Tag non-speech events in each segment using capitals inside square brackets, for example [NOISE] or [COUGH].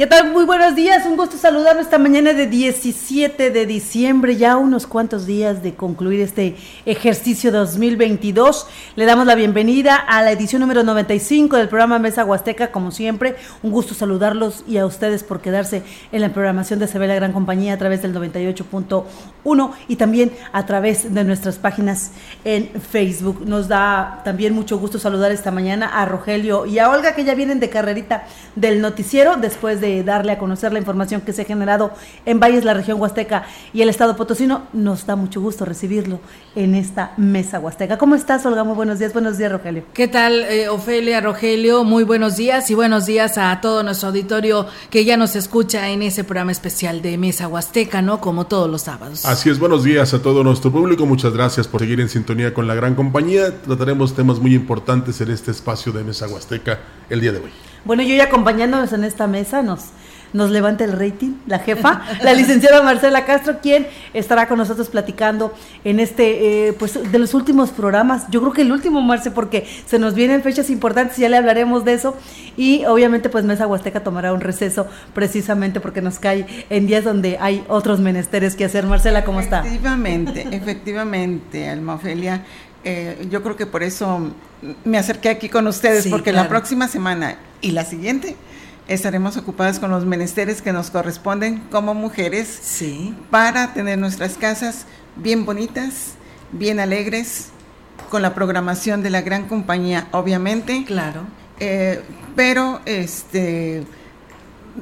¿Qué tal? Muy buenos días, un gusto saludarlo esta mañana de 17 de diciembre, ya unos cuantos días de concluir este ejercicio 2022. Le damos la bienvenida a la edición número 95 del programa Mesa Huasteca, como siempre, un gusto saludarlos y a ustedes por quedarse en la programación de Se la Gran Compañía a través del 98.1 y también a través de nuestras páginas en Facebook. Nos da también mucho gusto saludar esta mañana a Rogelio y a Olga, que ya vienen de carrerita del noticiero después de darle a conocer la información que se ha generado en Valles, la región Huasteca y el estado Potosino. Nos da mucho gusto recibirlo en esta mesa Huasteca. ¿Cómo estás, Olga? Muy buenos días. Buenos días, Rogelio. ¿Qué tal, eh, Ofelia, Rogelio? Muy buenos días y buenos días a todo nuestro auditorio que ya nos escucha en ese programa especial de Mesa Huasteca, ¿no? Como todos los sábados. Así es, buenos días a todo nuestro público. Muchas gracias por seguir en sintonía con la gran compañía. Trataremos temas muy importantes en este espacio de Mesa Huasteca el día de hoy. Bueno, yo y acompañándonos en esta mesa nos, nos levanta el rating, la jefa, la licenciada Marcela Castro, quien estará con nosotros platicando en este, eh, pues, de los últimos programas. Yo creo que el último, Marce, porque se nos vienen fechas importantes, ya le hablaremos de eso. Y obviamente, pues, Mesa Huasteca tomará un receso precisamente porque nos cae en días donde hay otros menesteres que hacer. Marcela, ¿cómo está? Efectivamente, efectivamente, Alma Ofelia. Eh, yo creo que por eso me acerqué aquí con ustedes, porque la próxima semana y la siguiente estaremos ocupadas con los menesteres que nos corresponden como mujeres sí. para tener nuestras casas bien bonitas, bien alegres, con la programación de la gran compañía, obviamente. Claro. Eh, pero este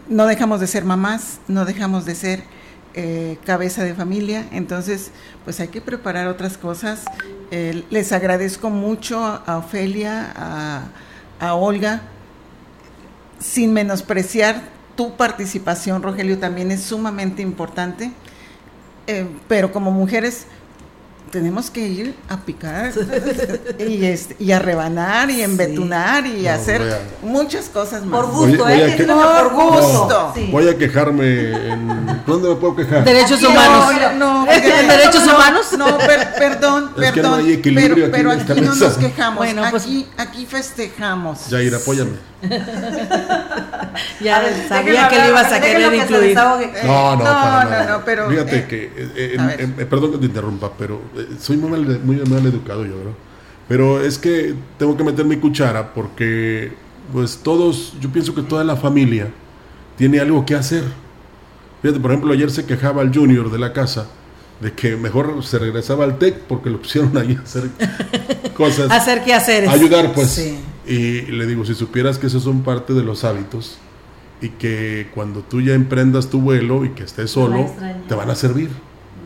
no dejamos de ser mamás, no dejamos de ser eh, cabeza de familia, entonces pues hay que preparar otras cosas. Eh, les agradezco mucho a Ofelia, a, Olga, sin menospreciar tu participación, Rogelio, también es sumamente importante, eh, pero como mujeres tenemos que ir a picar [LAUGHS] y, este, y a rebanar y embetunar y hacer muchas cosas más. Por gusto, voy, ¿eh? por gusto. Voy a quejarme. En, ¿Dónde me puedo quejar? Derechos [LAUGHS] humanos. No, derechos humanos. No, perdón, perdón. pero, pero aquí, no nos quejamos. Bueno, pues, aquí, aquí festejamos. Jair, apóyame. [LAUGHS] ya sabía que le ibas a querer incluir. No, no, no, no, no, pero. Fíjate eh, que, eh, eh, perdón que te interrumpa, pero soy muy mal, muy mal educado yo, ¿no? Pero es que tengo que meter mi cuchara porque, pues todos, yo pienso que toda la familia tiene algo que hacer. Fíjate, por ejemplo, ayer se quejaba el junior de la casa de que mejor se regresaba al TEC porque lo pusieron ahí a hacer [LAUGHS] cosas. hacer qué hacer. Ayudar, pues. Y le digo, si supieras que esos son parte de los hábitos y que cuando tú ya emprendas tu vuelo y que estés solo, te van a servir.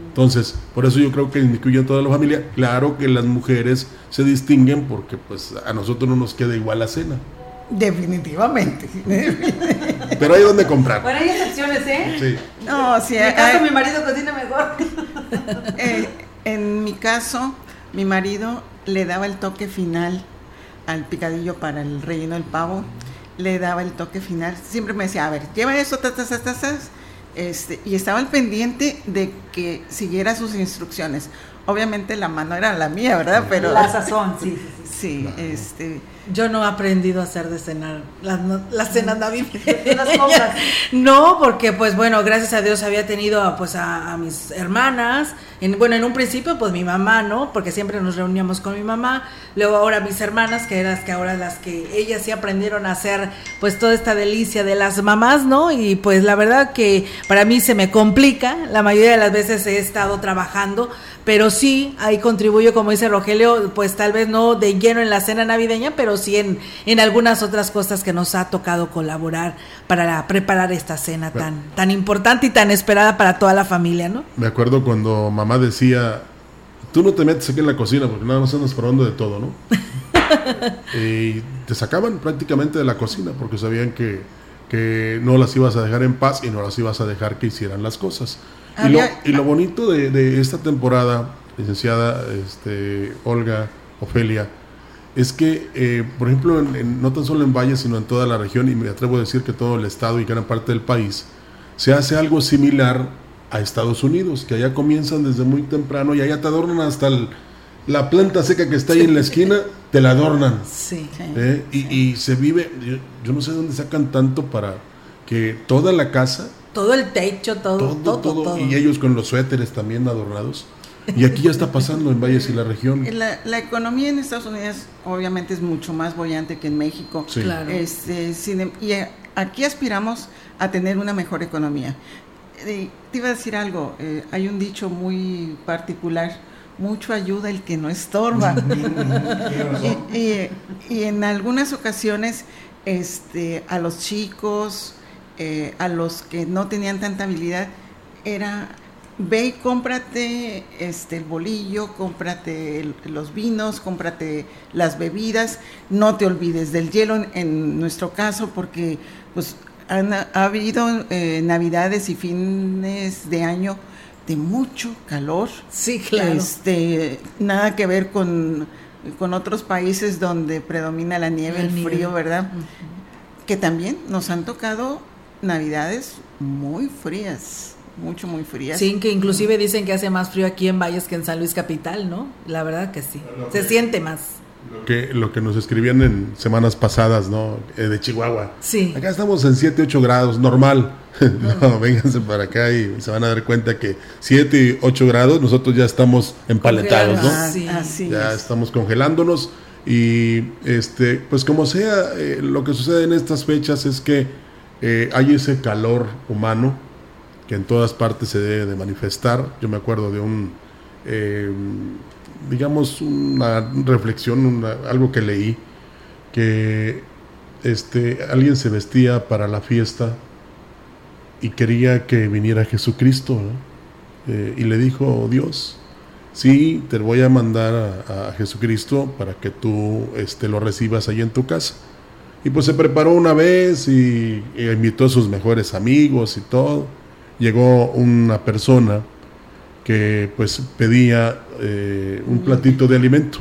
Entonces, por eso yo creo que incluyen toda la familia. Claro que las mujeres se distinguen porque pues a nosotros no nos queda igual la cena. Definitivamente. [LAUGHS] Pero hay donde comprar. Bueno, hay excepciones, ¿eh? Sí. No, sí. En mi caso, mi marido cocina mejor. [LAUGHS] Eh, en mi caso, mi marido le daba el toque final al picadillo para el relleno del pavo. Le daba el toque final. Siempre me decía, a ver, lleva eso, tatas, tatas, este, y estaba al pendiente de que siguiera sus instrucciones. Obviamente la mano era la mía, ¿verdad? Pero la sazón, sí. Sí, este. Yo no he aprendido a hacer de cenar [LAUGHS] las, las cenas navideñas. no, porque pues bueno, gracias a Dios había tenido pues a, mis hermanas. En, bueno, en un principio pues mi mamá, ¿no? Porque siempre nos reuníamos con mi mamá. Luego ahora mis hermanas, que eran que ahora las que ellas sí aprendieron a hacer pues toda esta delicia de las mamás, ¿no? Y pues la verdad que para mí se me complica. La mayoría de las veces he estado trabajando pero sí, ahí contribuyo, como dice Rogelio, pues tal vez no de lleno en la cena navideña, pero sí en, en algunas otras cosas que nos ha tocado colaborar para preparar esta cena tan, tan importante y tan esperada para toda la familia, ¿no? Me acuerdo cuando mamá decía, tú no te metes aquí en la cocina porque nada más andas probando de todo, ¿no? [LAUGHS] y te sacaban prácticamente de la cocina porque sabían que, que no las ibas a dejar en paz y no las ibas a dejar que hicieran las cosas. Y lo, bonito de, esta temporada, licenciada este, Olga, Ofelia, es que, eh, por ejemplo, no tan solo en Valle, sino en toda la región, y me atrevo a decir que todo el estado y gran parte del país, se hace algo similar a Estados Unidos, que allá comienzan desde muy temprano y allá te adornan hasta la planta seca que está ahí en la esquina, te la adornan. Sí. ¿Eh? y, se vive, yo, no sé dónde sacan tanto para que toda la casa... Todo el techo, todo, todo, todo, Y ellos con los suéteres también adornados. [LAUGHS] Y aquí ya está pasando en Valles y la región. La, economía en Estados Unidos obviamente es mucho más bollante que en México. Sí. Claro. Este, em, y aquí aspiramos a tener una mejor economía. Eh, te iba a decir algo, eh, hay un dicho muy particular, mucho ayuda el que no estorba. [LAUGHS] y, en algunas ocasiones este, a los chicos, eh, a los que no tenían tanta habilidad, era ve y cómprate este el bolillo, cómprate los vinos, cómprate las bebidas, no te olvides del hielo en, nuestro caso porque pues ha habido eh, navidades y fines de año de mucho calor. Sí, claro. Este, nada que ver con, con otros países donde predomina la nieve, el, frío, ¿verdad? Que también nos han tocado navidades muy frías mucho, muy frías. Sí, que inclusive dicen que hace más frío aquí en Valles que en San Luis Capital, ¿no? La verdad que sí. Se siente más. Lo que, lo que nos escribían en semanas pasadas, ¿no? Eh, de Chihuahua. Sí. Acá estamos en 7, 8 grados, normal. [LAUGHS] no, vénganse para acá y se van a dar cuenta que 7 y 8 grados nosotros ya estamos empaletados, ¿no? Así ya estamos congelándonos y este, pues como sea, eh, lo que sucede en estas fechas es que eh, hay ese calor humano que en todas partes se debe de manifestar. Yo me acuerdo de un, eh, digamos, una reflexión, algo que leí, que este, alguien se vestía para la fiesta y quería que viniera Jesucristo, eh, y le dijo, Dios, sí, te voy a mandar a, Jesucristo para que tú este, lo recibas ahí en tu casa. Y pues se preparó una vez y invitó a sus mejores amigos y todo llegó una persona que pues pedía eh, un platito de alimento.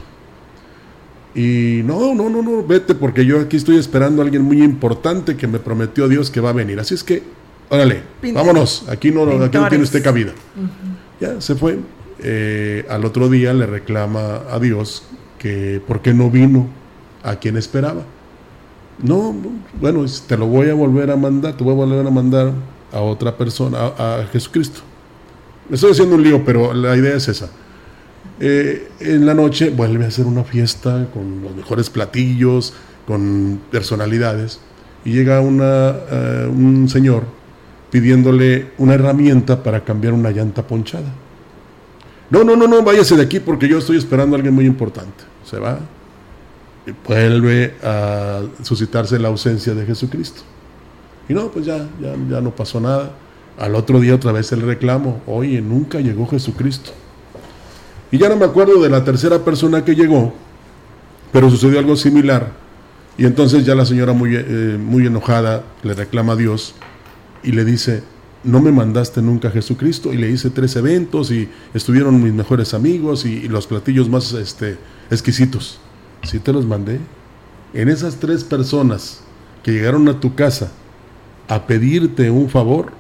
Y no, no, no, no, vete porque yo aquí estoy esperando a alguien muy importante que me prometió Dios que va a venir. Así es que, órale, vámonos, aquí no, aquí no tiene usted cabida. Ya se fue. Eh, al otro día le reclama a Dios que por qué no vino a quien esperaba. No, bueno, te lo voy a volver a mandar, te voy a volver a mandar a otra persona, a, Jesucristo. Estoy haciendo un lío, pero la idea es esa. Eh, en la noche vuelve a hacer una fiesta con los mejores platillos, con personalidades, y llega eh, un señor pidiéndole una herramienta para cambiar una llanta ponchada. No, no, no, no, váyase de aquí porque yo estoy esperando a alguien muy importante. Se va y vuelve a suscitarse la ausencia de Jesucristo. Y no, pues ya, ya, no pasó nada. Al otro día otra vez el reclamo, oye, nunca llegó Jesucristo. Y ya no me acuerdo de la tercera persona que llegó, pero sucedió algo similar. Y entonces ya la señora muy, eh, muy enojada le reclama a Dios y le dice, no me mandaste nunca a Jesucristo. Y le hice tres eventos y estuvieron mis mejores amigos y, los platillos más este, exquisitos. Sí te los mandé. En esas tres personas que llegaron a tu casa a pedirte un favor,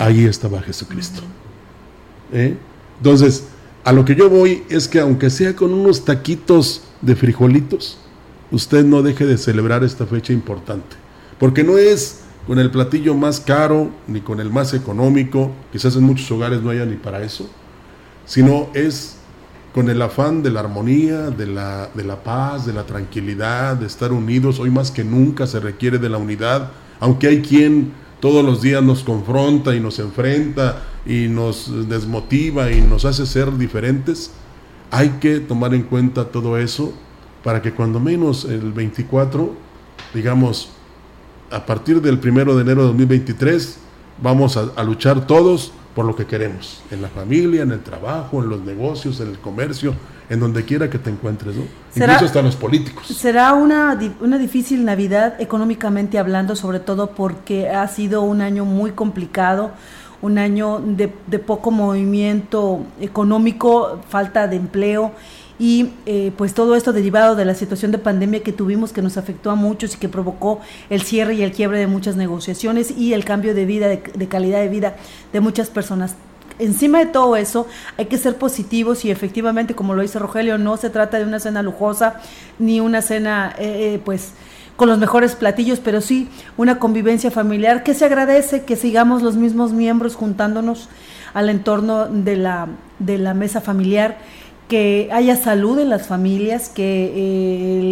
ahí estaba Jesucristo. ¿Eh? Entonces, a lo que yo voy es que aunque sea con unos taquitos de frijolitos, usted no deje de celebrar esta fecha importante. Porque no es con el platillo más caro ni con el más económico, quizás en muchos hogares no haya ni para eso, sino es con el afán de la armonía, de la, de la paz, de la tranquilidad, de estar unidos. Hoy más que nunca se requiere de la unidad aunque hay quien todos los días nos confronta y nos enfrenta y nos desmotiva y nos hace ser diferentes, hay que tomar en cuenta todo eso para que cuando menos el 24, digamos, a partir del 1 de enero de 2023, vamos a, a luchar todos por lo que queremos, en la familia, en el trabajo, en los negocios, en el comercio, en donde quiera que te encuentres, ¿no? Incluso hasta los políticos. Será una, una difícil Navidad económicamente hablando, sobre todo porque ha sido un año muy complicado, un año de, de poco movimiento económico, falta de empleo y eh, pues todo esto derivado de la situación de pandemia que tuvimos que nos afectó a muchos y que provocó el cierre y el quiebre de muchas negociaciones y el cambio de vida, de, calidad de vida de muchas personas. Encima de todo eso hay que ser positivos y efectivamente, como lo dice Rogelio, no se trata de una cena lujosa ni una cena, eh, eh, pues, con los mejores platillos, pero sí una convivencia familiar que se agradece que sigamos los mismos miembros juntándonos al entorno de la, de la mesa familiar que haya salud en las familias, que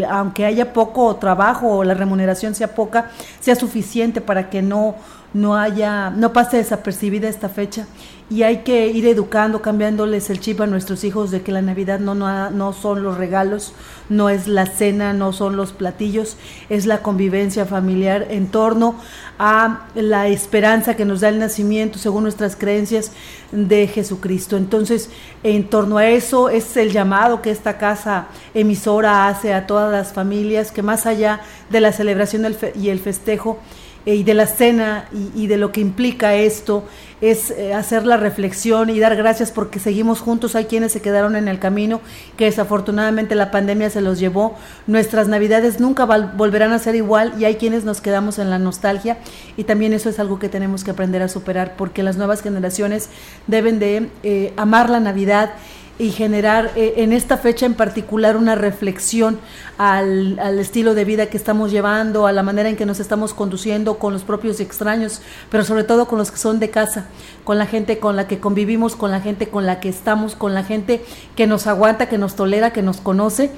eh, aunque haya poco trabajo o la remuneración sea poca, sea suficiente para que no, no haya, no pase desapercibida esta fecha y hay que ir educando, cambiándoles el chip a nuestros hijos de que la Navidad no, no, no, son los regalos, no es la cena, no son los platillos, es la convivencia familiar en torno a la esperanza que nos da el nacimiento, según nuestras creencias, de Jesucristo. Entonces, en torno a eso es el llamado que esta casa emisora hace a todas las familias, que más allá de la celebración y el festejo, y de la cena y, de lo que implica esto, es eh, hacer la reflexión y dar gracias porque seguimos juntos. Hay quienes se quedaron en el camino, que desafortunadamente la pandemia se los llevó. Nuestras navidades nunca volverán a ser igual y hay quienes nos quedamos en la nostalgia y también eso es algo que tenemos que aprender a superar porque las nuevas generaciones deben de eh, amar la Navidad y generar eh, en esta fecha en particular una reflexión al, al, estilo de vida que estamos llevando, a la manera en que nos estamos conduciendo con los propios extraños, pero sobre todo con los que son de casa, con la gente con la que convivimos, con la gente con la que estamos, con la gente que nos aguanta, que nos tolera, que nos conoce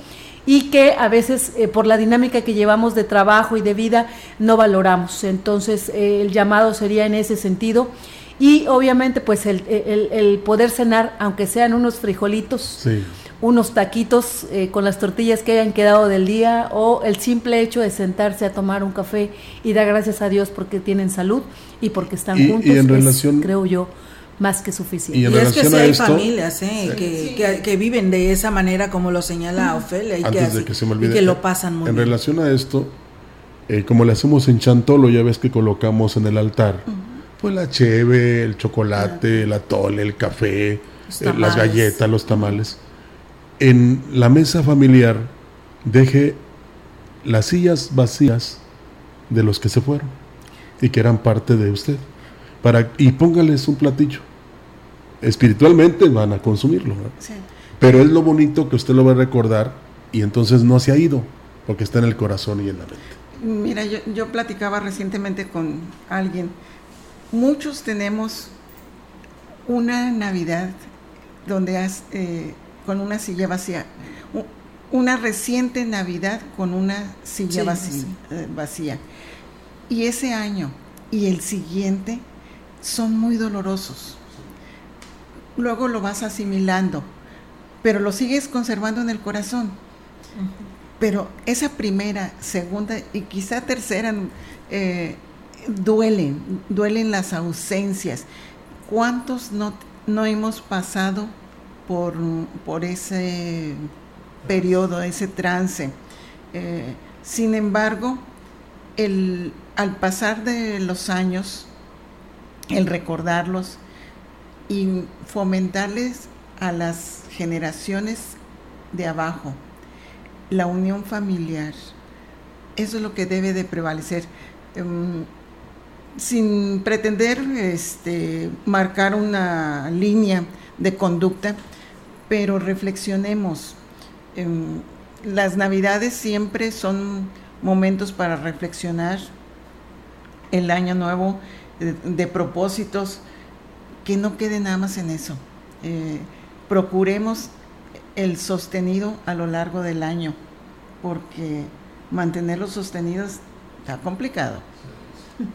y que a veces eh, por la dinámica que llevamos de trabajo y de vida no valoramos. Entonces eh, el llamado sería en ese sentido y obviamente pues el, el, poder cenar, aunque sean unos frijolitos, unos taquitos eh, con las tortillas que hayan quedado del día o el simple hecho de sentarse a tomar un café y dar gracias a Dios porque tienen salud y porque están juntos, en relación, creo yo, más que suficiente. Y, es que si hay familias ¿eh? Que, que, viven de esa manera como lo señala Ofelia y, que, lo pasan muy En relación a esto, eh, como le hacemos en Chantolo, ya ves que colocamos en el altar. Pues la cheve, el chocolate, el atole, el café, eh, las galletas, los tamales. En la mesa familiar deje las sillas vacías de los que se fueron y que eran parte de usted. Para, y póngales un platillo. Espiritualmente van a consumirlo. Pero es lo bonito que usted lo va a recordar y entonces no se ha ido, porque está en el corazón y en la mente. Mira, yo, yo platicaba recientemente con alguien muchos tenemos una Navidad donde has, eh, con una silla vacía, una reciente Navidad con una silla eh, vacía, Y ese año y el siguiente son muy dolorosos. Luego lo vas asimilando, pero lo sigues conservando en el corazón. Pero esa primera, segunda y quizá tercera eh, duelen, duelen las ausencias. ¿Cuántos no, no hemos pasado por, por ese periodo, ese trance? Eh, sin embargo, el, al pasar de los años, el recordarlos y fomentarles a las generaciones de abajo la unión familiar, eso es lo que debe de prevalecer. Em, sin pretender este, marcar una línea de conducta, pero reflexionemos. Em, las navidades siempre son momentos para reflexionar, el año nuevo de, propósitos, que no quede nada más en eso. Eh, procuremos el sostenido a lo largo del año, porque mantenerlos sostenidos está complicado.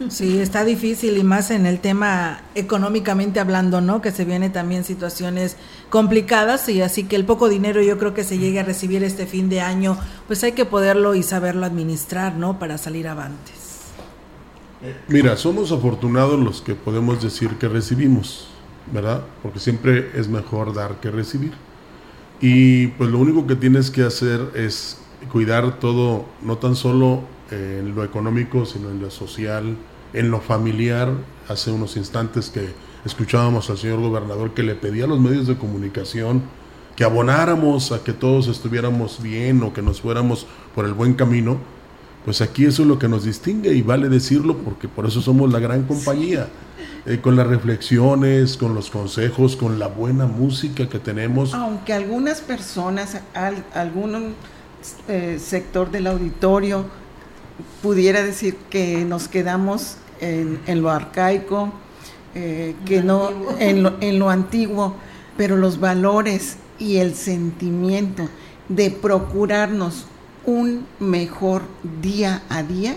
Sí, está difícil y más en el tema económicamente hablando, ¿no? Que se vienen también situaciones complicadas y así que el poco dinero yo creo que se llegue a recibir este fin de año, pues hay que poderlo y saberlo administrar, ¿no? Para salir avantes. Mira, somos afortunados los que podemos decir que recibimos, ¿verdad? Porque siempre es mejor dar que recibir. Y pues lo único que tienes que hacer es cuidar todo, no tan solo en lo económico, sino en lo social, en lo familiar. Hace unos instantes que escuchábamos al señor gobernador que le pedía a los medios de comunicación que abonáramos a que todos estuviéramos bien o que nos fuéramos por el buen camino, pues aquí eso es lo que nos distingue y vale decirlo porque por eso somos la gran compañía. Eh, con las reflexiones, con los consejos, con la buena música que tenemos. Aunque algunas personas, algún eh, sector del auditorio pudiera decir que nos quedamos en, lo arcaico, eh, que no en lo, en lo [LAUGHS] antiguo, pero los valores y el sentimiento de procurarnos un mejor día a día,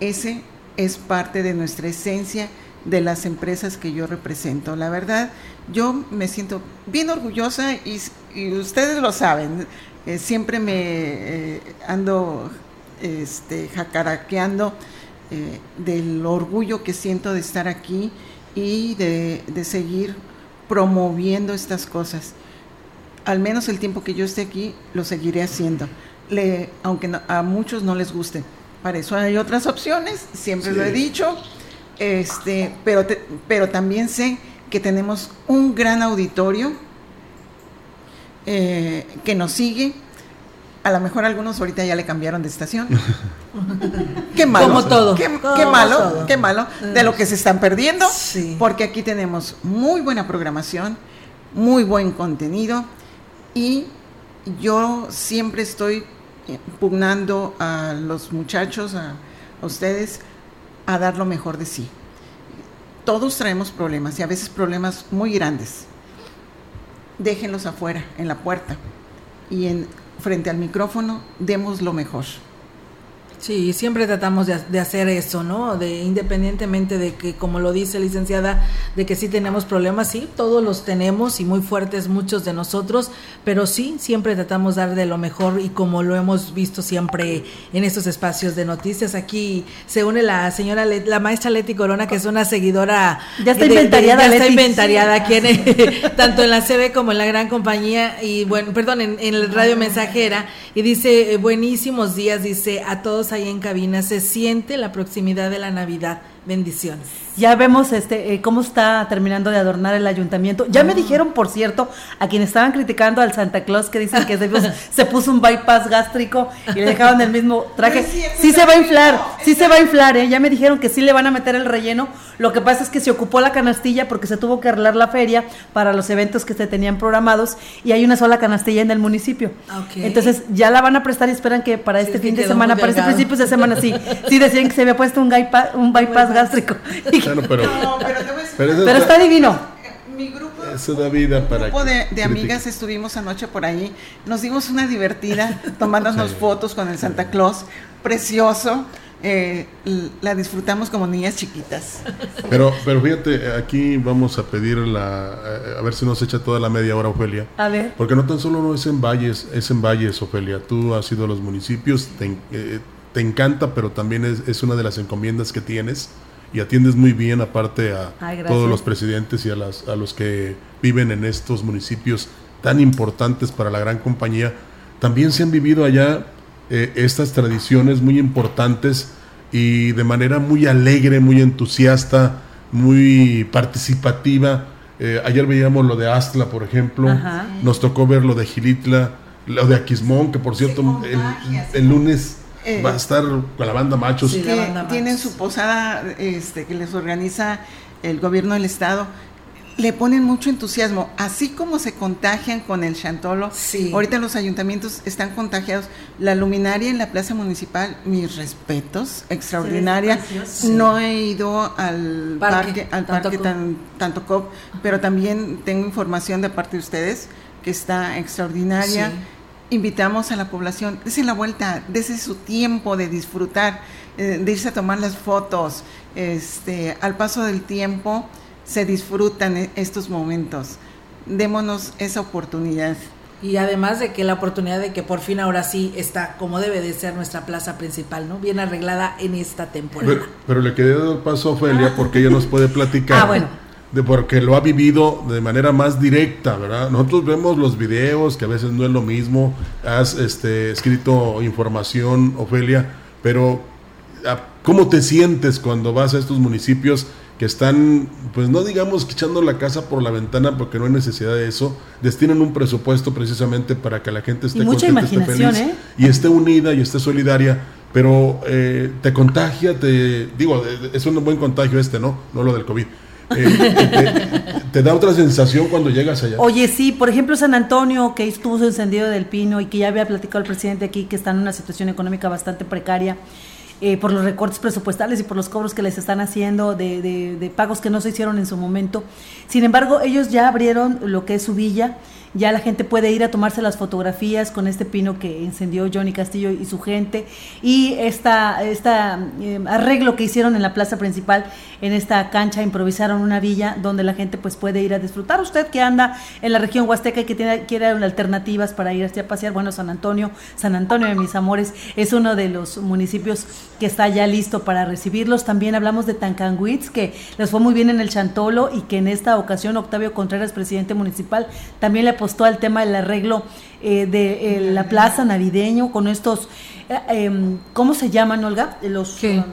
ese es parte de nuestra esencia de las empresas que yo represento. La verdad, yo me siento bien orgullosa y, ustedes lo saben, eh, siempre me eh, ando este, jacaraqueando eh, del orgullo que siento de estar aquí y de, de seguir promoviendo estas cosas. Al menos el tiempo que yo esté aquí, lo seguiré haciendo le, aunque a muchos no les guste. Para eso hay otras opciones, siempre lo he dicho, este, pero, pero también sé que tenemos un gran auditorio eh, que nos sigue. A lo mejor algunos ahorita ya le cambiaron de estación. [LAUGHS] qué malo. Como todo. Qué, malo, qué malo de lo que se están perdiendo. Porque aquí tenemos muy buena programación, muy buen contenido y yo siempre estoy pugnando a los muchachos, a, ustedes, a dar lo mejor de sí. Todos traemos problemas y a veces problemas muy grandes. Déjenlos afuera, en la puerta. Y en, frente al micrófono, demos lo mejor. Sí, siempre tratamos de, hacer eso, ¿no? De independientemente de que, como lo dice licenciada, de que sí tenemos problemas, sí, todos los tenemos y muy fuertes muchos de nosotros, pero sí, siempre tratamos de dar de lo mejor y como lo hemos visto siempre en estos espacios de noticias. Aquí se une la señora, la maestra Leti Corona, que es una seguidora. Ya está inventariada. ya está inventariada aquí en, [LAUGHS] tanto en la CB como en la gran compañía y, bueno, perdón, en, en el radio mensajera y dice, buenísimos días, dice a todos ahí en cabina, se siente la proximidad de la Navidad. Bendiciones. Ya vemos este eh, cómo está terminando de adornar el ayuntamiento. Ya me ah. dijeron, por cierto, a quienes estaban criticando al Santa Claus que dicen que [LAUGHS] se, puso un bypass gástrico y le dejaban el mismo traje. Sí, se va a inflar, sí se va a inflar, ¿eh? Ya me dijeron que sí le van a meter el relleno. Lo que pasa es que se ocupó la canastilla porque se tuvo que arreglar la feria para los eventos que se tenían programados y hay una sola canastilla en el municipio. Entonces ya la van a prestar y esperan que para este fin de semana, para este principio de semana, sí, [LAUGHS] sí decían que se había puesto un, un bypass gástrico. [LAUGHS] pero, está divino. Mi grupo, para grupo de, amigas estuvimos anoche por ahí, nos dimos una divertida [LAUGHS] tomándonos fotos con el Santa Claus, precioso. Eh, la disfrutamos como niñas chiquitas. Pero, pero fíjate, aquí vamos a pedir la, a ver si nos echa toda la media hora, Ofelia. A ver. Porque no tan solo no es en Valles, es en Valles, Ofelia. Tú has ido a los municipios, te, eh, te encanta, pero también es, es, una de las encomiendas que tienes y atiendes muy bien aparte a todos los presidentes y a, las, a los que viven en estos municipios tan importantes para la gran compañía. También se han vivido allá eh, estas tradiciones muy importantes y de manera muy alegre, muy entusiasta, muy participativa. Eh, ayer veíamos lo de Astla, por ejemplo, nos tocó ver lo de Gilitla, lo de Aquismón, que por cierto el lunes eh, va a estar con la banda Machos. tienen su posada este, que les organiza el gobierno del estado. Le ponen mucho entusiasmo, así como se contagian con el chantolo. Ahorita los ayuntamientos están contagiados. La luminaria en la plaza municipal, mis respetos, extraordinaria. No he ido al parque, al parque tanto COP, pero también tengo información de parte de ustedes que está extraordinaria invitamos a la población, desde la vuelta, desde su tiempo de disfrutar, eh, de irse a tomar las fotos, este, al paso del tiempo se disfrutan e, estos momentos. Démonos esa oportunidad. Y además de que la oportunidad de que por fin ahora sí está como debe de ser nuestra plaza principal, ¿no? Bien arreglada en esta temporada. Pero, le quedé dado paso a Ofelia porque ella nos puede platicar. Ah, bueno de porque lo ha vivido de manera más directa, ¿verdad? Nosotros vemos los videos, que a veces no es lo mismo, has este, escrito información, Ofelia, pero ah, ¿cómo te sientes cuando vas a estos municipios que están, pues no digamos echando la casa por la ventana porque no hay necesidad de eso, destinan un presupuesto precisamente para que la gente esté contenta, esté feliz ¿eh? y esté unida y esté solidaria, pero eh, te contagia, te digo, es un buen contagio este, ¿no? No lo del COVID. Eh, te, da otra sensación cuando llegas allá. Oye, sí, por ejemplo, San Antonio, que estuvo encendido del pino y que ya había platicado el presidente aquí, que está en una situación económica bastante precaria eh, por los recortes presupuestales y por los cobros que les están haciendo de, de, pagos que no se hicieron en su momento. Sin embargo, ellos ya abrieron lo que es su villa ya la gente puede ir a tomarse las fotografías con este pino que incendió Johnny Castillo y su gente y esta, eh, arreglo que hicieron en la plaza principal, en esta cancha, improvisaron una villa donde la gente pues puede ir a disfrutar. Usted que anda en la región Huasteca y que tiene, quiere alternativas para ir a pasear, bueno, San Antonio, San Antonio de mis amores, es uno de los municipios que está ya listo para recibirlos. También hablamos de Tancanguitz, que les fue muy bien en el Chantolo y que en esta ocasión Octavio Contreras, presidente municipal, también le apostó al tema del arreglo eh, de eh, la plaza navideño con estos, eh, em, ¿cómo se llaman, Olga? Los... Um,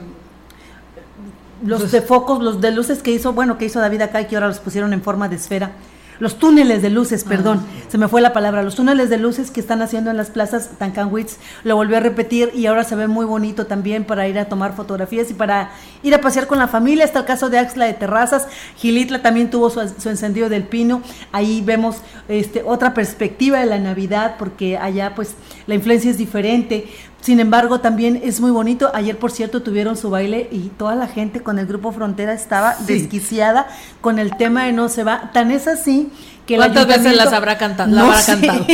los pues de focos, los de luces que hizo, bueno, que hizo David acá y que ahora los pusieron en forma de esfera los túneles de luces, ah, perdón, se me fue la palabra, los túneles de luces que están haciendo en las plazas Tancanwitz, lo volvió a repetir y ahora se ve muy bonito también para ir a tomar fotografías y para ir a pasear con la familia. Está el caso de Axla de Terrazas, Gilitla también tuvo su, su encendido del pino, ahí vemos este, otra perspectiva de la Navidad porque allá pues la influencia es diferente. Sin embargo, también es muy bonito. Ayer, por cierto, tuvieron su baile y toda la gente con el grupo Frontera estaba desquiciada con el tema de No se va. Tan es así que ¿Cuántas veces las habrá cantado? No [LAUGHS] cantado.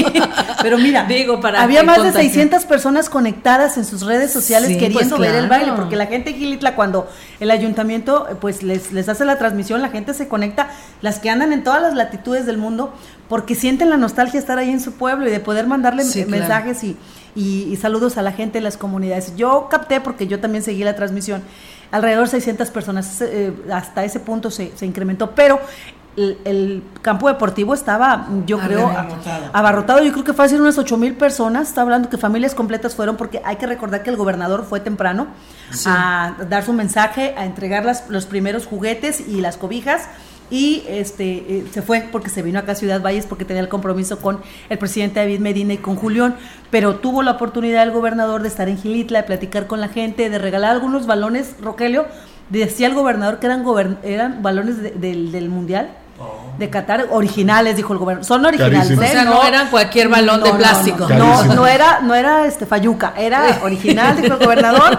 Pero mira, Digo, para había más de 600 personas conectadas en sus redes sociales queriendo pues ver el baile, porque la gente Gilitla, cuando el ayuntamiento pues les, les hace la transmisión, la gente se conecta, las que andan en todas las latitudes del mundo, porque sienten la nostalgia de estar ahí en su pueblo y de poder mandarle mensajes y y, saludos a la gente de las comunidades. Yo capté, porque yo también seguí la transmisión, alrededor de 600 personas, eh, hasta ese punto se, incrementó, pero el, campo deportivo estaba, yo creo, abarrotado. Yo creo que fue decir unas 8 mil personas. Está hablando que familias completas fueron, porque hay que recordar que el gobernador fue temprano a dar su mensaje, a entregar las, los primeros juguetes y las cobijas y este eh, se fue porque se vino acá a Ciudad Valles porque tenía el compromiso con el presidente David Medina y con Julián, pero tuvo la oportunidad el gobernador de estar en Gilitla, de platicar con la gente, de regalar algunos balones, Rogelio, decía el gobernador que eran, eran balones del Mundial de Qatar originales, dijo el gobierno. Son originales. O sea, no, eran cualquier balón de plástico. No, no, era, no era este Fayuca, era original, dijo el gobernador.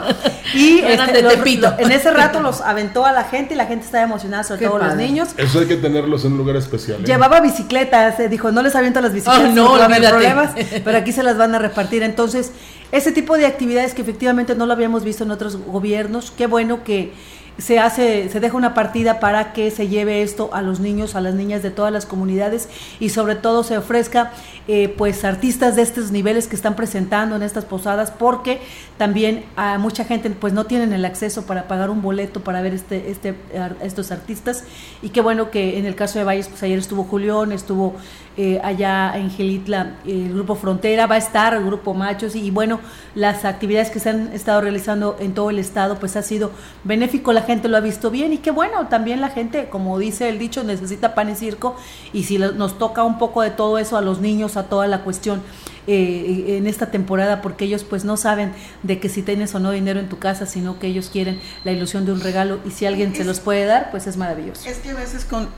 Y [LAUGHS] este, en ese rato los aventó a la gente y la gente estaba emocionada, sobre todo los niños. Eso hay que tenerlos en un lugar especial. ¿eh? Llevaba bicicletas, eh, dijo, no les aviento las bicicletas, no, no hay problemas, [LAUGHS] pero aquí se las van a repartir. Entonces, ese tipo de actividades que efectivamente no lo habíamos visto en otros gobiernos, qué bueno que se hace, se deja una partida para que se lleve esto a los niños, a las niñas de todas las comunidades y sobre todo se ofrezca eh, pues artistas de estos niveles que están presentando en estas posadas porque también a mucha gente pues no tienen el acceso para pagar un boleto para ver este, este, estos artistas. Y qué bueno que en el caso de Valles pues ayer estuvo Julián, estuvo eh, allá en Gelitla, el grupo Frontera, va a estar el grupo Machos y, bueno, las actividades que se han estado realizando en todo el estado, pues ha sido benéfico, la gente lo ha visto bien y que bueno, también la gente, como dice el dicho, necesita pan y circo y si nos toca un poco de todo eso a los niños, a toda la cuestión eh, en esta temporada porque ellos pues no saben de que si tienes o no dinero en tu casa, sino que ellos quieren la ilusión de un regalo y si alguien se los puede dar, pues es maravilloso. Es que a veces con,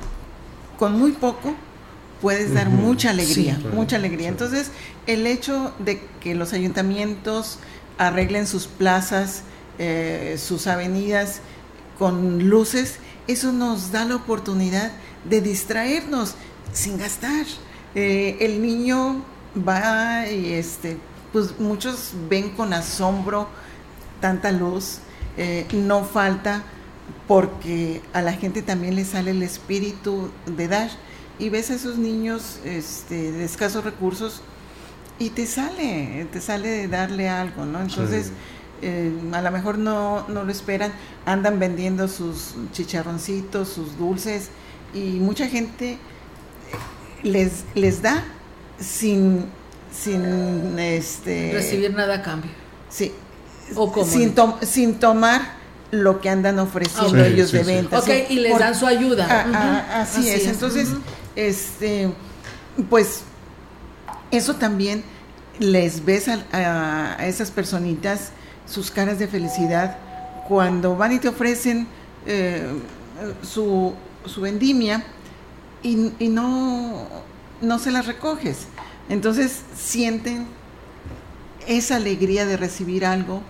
con muy poco puedes dar mucha alegría, mucha alegría. Entonces, el hecho de que los ayuntamientos arreglen sus plazas, eh, sus avenidas con luces, eso nos da la oportunidad de distraernos sin gastar. Eh, el niño va y este, pues muchos ven con asombro tanta luz, eh, no falta porque a la gente también le sale el espíritu de dar y ves a esos niños este, de escasos recursos y te sale, te sale de darle algo, ¿no? Entonces, eh, a lo mejor no, no lo esperan, andan vendiendo sus chicharroncitos, sus dulces y mucha gente les, les da sin, sin este, recibir nada a cambio. Sí. sin, sin tomar lo que andan ofreciendo ellos de venta. Ok, y les dan su ayuda. Ah, ah, así, es. Entonces, este, pues, eso también les ves a, esas personitas sus caras de felicidad cuando van y te ofrecen eh, su, su vendimia y, y no, no se las recoges. Entonces sienten esa alegría de recibir algo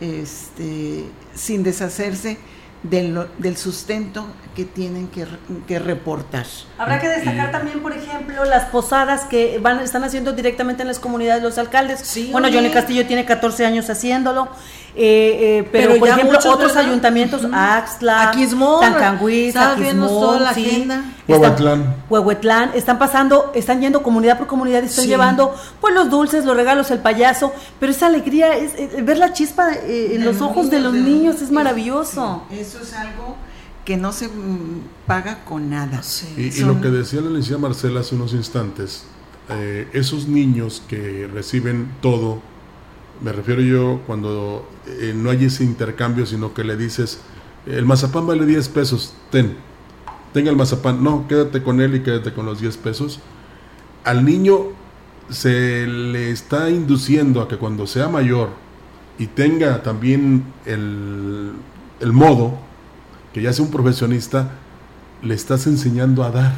este, sin deshacerse del, del sustento que tienen que, que, reportar. Habrá que destacar también, por ejemplo, las posadas que van están haciendo directamente en las comunidades los alcaldes. Sí, bueno, Johnny Castillo tiene 14 años haciéndolo. Eh, eh, pero, por ejemplo, otros ayuntamientos, Axtla, Tancanguis, Aquismón, sí, Huehuetlán. Huehuetlán, están pasando, están yendo comunidad por comunidad y están llevando pues los dulces, los regalos, el payaso, pero esa alegría, es, ver la chispa eh, en los ojos de los niños es maravilloso. eso es algo que no se paga con nada. Y, lo que decía la licenciada Marcela hace unos instantes, esos niños que reciben todo, me refiero yo cuando eh, no hay ese intercambio, sino que le dices, el mazapán vale 10 pesos, ten, tenga el mazapán, no, quédate con él y quédate con los 10 pesos. Al niño se le está induciendo a que cuando sea mayor y tenga también el, el modo, que ya sea un profesionista, le estás enseñando a dar.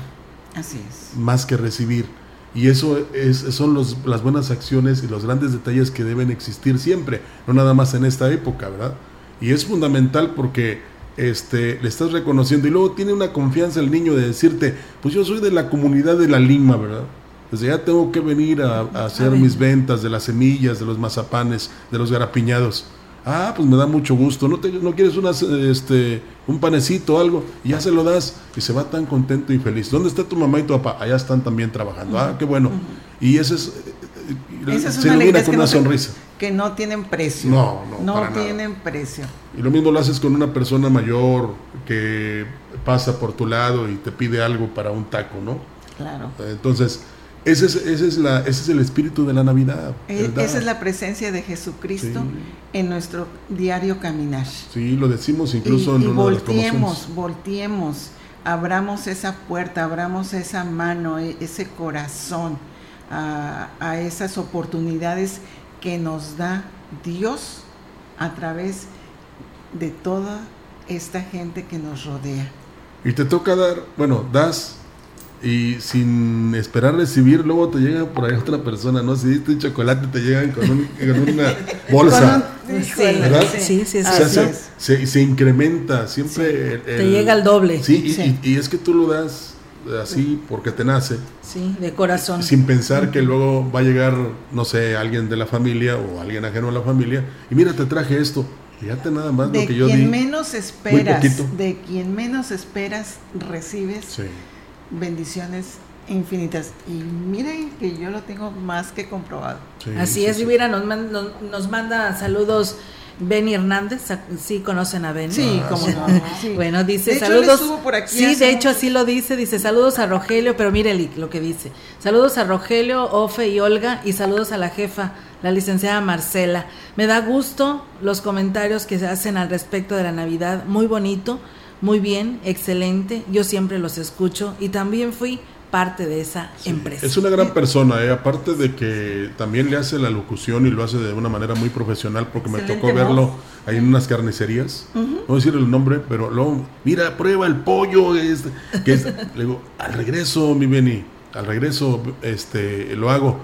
Así es. Más que recibir. Y eso es, son los, las buenas acciones y los grandes detalles que deben existir siempre, no nada más en esta época, ¿verdad? Y es fundamental porque este, le estás reconociendo y luego tiene una confianza el niño de decirte, pues yo soy de la comunidad de la Lima, ¿verdad? Desde ya tengo que venir a, a hacer mis ventas de las semillas, de los mazapanes, de los garapiñados. Ah, pues me da mucho gusto. ¿No, te, no quieres una, este, un panecito o algo? Y ya se lo das y se va tan contento y feliz. ¿Dónde está tu mamá y tu papá? Allá están también trabajando. Ah, qué bueno. Y ese es... Eh, Esa es se una con una sonrisa. que no tienen precio. No, no. No tienen precio. Y lo mismo lo haces con una persona mayor que pasa por tu lado y te pide algo para un taco, ¿no? Claro. Entonces, ese es, ese es, la, ese es el espíritu de la Navidad. Eh, esa es la presencia de Jesucristo en nuestro diario caminar. Sí, lo decimos incluso en y volteemos, volteemos, abramos esa puerta, abramos esa mano, e, ese corazón a, a esas oportunidades que nos da Dios a través de toda esta gente que nos rodea. Y te toca dar, bueno, das y sin esperar recibir, luego te llega por ahí otra persona, ¿no? Si diste un chocolate, te llegan con, una [LAUGHS] bolsa. ¿verdad? Sí, sí, sí. Se, incrementa siempre. te llega el doble. Sí, y, es que tú lo das así porque te nace. Sí, de corazón. Sin pensar que luego va a llegar, no sé, alguien de la familia o alguien ajeno a la familia. Y mira, te traje esto. Fíjate nada más de lo que yo di. quien menos esperas, de quien menos esperas, recibes. Sí bendiciones infinitas. Y miren que yo lo tengo más que comprobado. Así es, Rivera nos, nos, manda saludos. Benny Hernández, sí conocen a Benny. Sí, como no. Bueno, dice saludos. sí, de hecho así lo dice, dice saludos a Rogelio, pero mire lo que dice. Saludos a Rogelio, Ofe y Olga y saludos a la jefa, la licenciada Marcela. Me da gusto los comentarios que se hacen al respecto de la Navidad, muy bonito muy bien, excelente, yo siempre los escucho y también fui parte de esa empresa. Es una gran persona, ¿eh? aparte de que también le hace la locución y lo hace de una manera muy profesional, porque me tocó verlo ahí en unas carnicerías, no voy a decir el nombre, pero luego, mira, prueba el pollo, este, que le digo, al regreso, mi Beni, al regreso este, lo hago,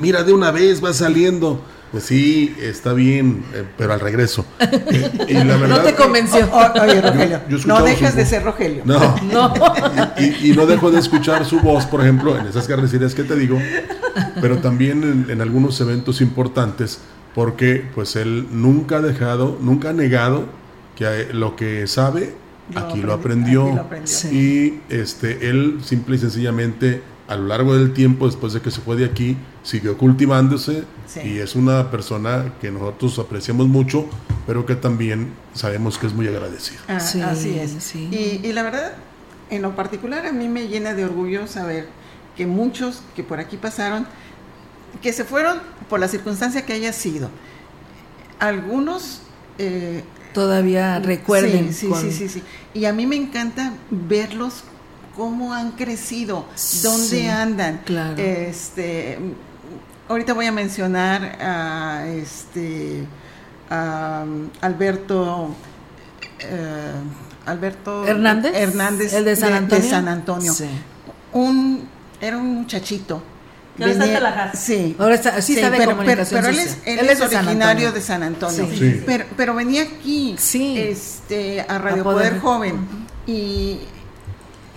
mira, de una vez va saliendo. Pues sí, está bien, eh, pero al regreso. [LAUGHS] Y, la verdad, no te convenció. oye, Rogelio, no dejes de ser Rogelio. No. [LAUGHS] no. Y, no dejo de escuchar su voz, por ejemplo, en esas carnicerías que te digo, pero también en, algunos eventos importantes, porque pues él nunca ha dejado, nunca ha negado que lo que sabe, aquí, lo aprendió, Y este, él simple y sencillamente a lo largo del tiempo, después de que se fue de aquí, siguió cultivándose y es una persona que nosotros apreciamos mucho, pero que también sabemos que es muy agradecida. Ah, así es. Y, y, la verdad, en lo particular, a mí me llena de orgullo saber que muchos que por aquí pasaron, que se fueron por la circunstancia que haya sido, algunos eh, todavía recuerden. Sí, sí, sí, sí, Y a mí me encanta verlos cómo han crecido, dónde andan. Claro. Este, ahorita voy a mencionar a este Alberto eh, Alberto Hernández, Hernández el de San Antonio. De, San Antonio. Un era un muchachito. Venía, sí, Ahora está, sí, sabe pero, comunicación pero, él es, él es, originario de San Antonio. Sí. Pero, pero, venía aquí sí. este, a Radio Poder, Joven uh -huh. y,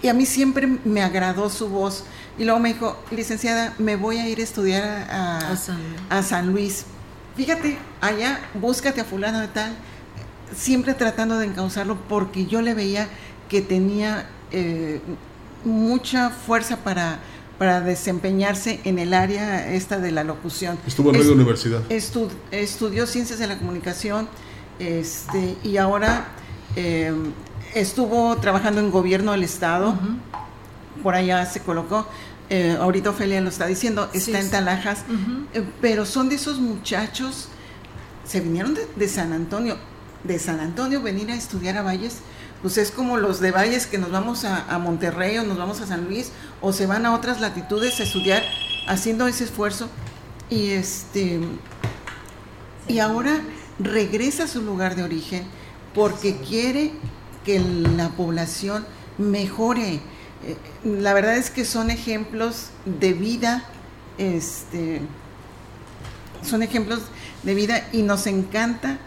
y a mí siempre me agradó su voz. Y luego me dijo, licenciada, me voy a ir a estudiar a, a, a, San, a San Luis. Fíjate, allá, búscate a fulano de tal, siempre tratando de encauzarlo porque yo le veía que tenía eh, mucha fuerza para, para desempeñarse en el área esta de la locución. Estuvo en la universidad. Estu, estudió ciencias de la comunicación este, y ahora eh, estuvo trabajando en gobierno del estado. Uh -huh. Por allá se colocó. Eh, ahorita Ofelia lo está diciendo, está sí, en Talajas, uh -huh. eh, pero son de esos muchachos, se vinieron de, de, San Antonio, de San Antonio venir a estudiar a Valles, pues es como los de Valles que nos vamos a, a Monterrey o nos vamos a San Luis o se van a otras latitudes a estudiar haciendo ese esfuerzo. Y este y ahora regresa a su lugar de origen porque quiere que la población mejore la verdad es que son ejemplos de vida, este, son ejemplos de vida y nos encanta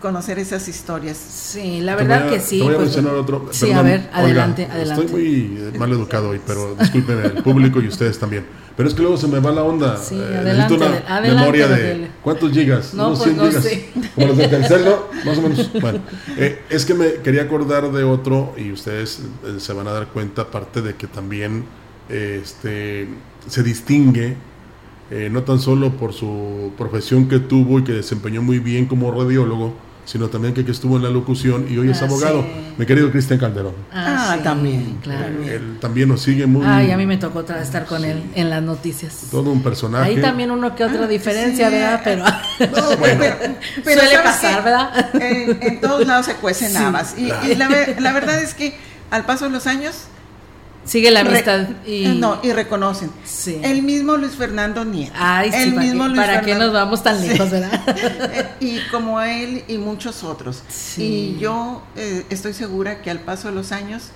conocer esas historias. Sí, la verdad voy a, que sí. Te voy a pues, mencionar otro. Sí, perdón, a ver, adelante, Olga, adelante. Estoy muy mal educado hoy, pero [LAUGHS] disculpen el público y ustedes también. Pero es que luego se me va la onda. Sí, eh, adelante, necesito una adelante, memoria de cuántos gigas, No, unos pues 100 no gigas, sé. como los de Telcel. Más o menos. Bueno, eh, es que me quería acordar de otro y ustedes eh, se van a dar cuenta, aparte de que también este se distingue eh, no tan solo por su profesión que tuvo y que desempeñó muy bien como radiólogo, sino también que, que estuvo en la locución y hoy es Ah, abogado, sí. mi querido Cristian Calderón. Ah, sí, también, Claro. Eh, Él también nos sigue muy... Ay, a mí me tocó estar con él en las noticias. Todo un personaje. Ahí también uno que otra diferencia, sí. ¿verdad? Pero No, [LAUGHS] bueno, Pero suele ¿sabes pasar? ¿verdad? En, en todos lados se cuecen Sí, habas. Y, claro. y la, la verdad es que al paso de los años Sigue la re- amistad y eh, no, y reconocen. Sí. El mismo Luis Fernando Nieto. Ay, sí, el ¿para, mismo Luis para qué nos vamos tan Sí. lejos, verdad? [LAUGHS] Eh, y como él y muchos otros. Sí. Y yo eh, estoy segura que al paso de los años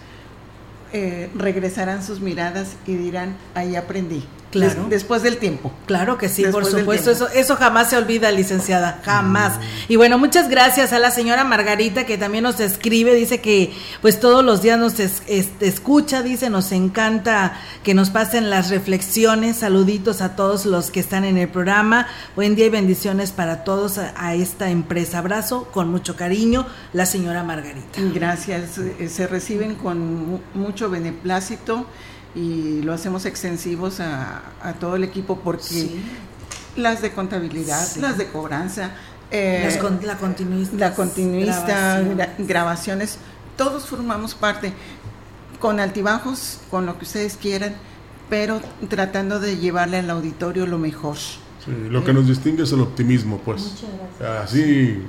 eh, regresarán sus miradas y dirán, ahí aprendí. Claro. Des- después del tiempo. Claro que sí, Después por supuesto, eso, eso jamás se olvida, licenciada, jamás. Y bueno, muchas gracias a la señora Margarita que también nos escribe, dice que pues todos los días nos es- este, escucha, dice, nos encanta que nos pasen las reflexiones, saluditos a todos los que están en el programa, buen día y bendiciones para todos a, a esta empresa. Abrazo con mucho cariño, la señora Margarita. Gracias. eh, Se reciben con mu- mucho beneplácito y lo hacemos extensivos a, a todo el equipo porque Sí. las de contabilidad, Sí. las de cobranza, eh, Las con- la continuista. la continuista, grabación. gra- grabaciones, todos formamos parte, con altibajos, con lo que ustedes quieran, pero tratando de llevarle al auditorio lo mejor. Sí, lo que nos distingue es el optimismo, pues. Así.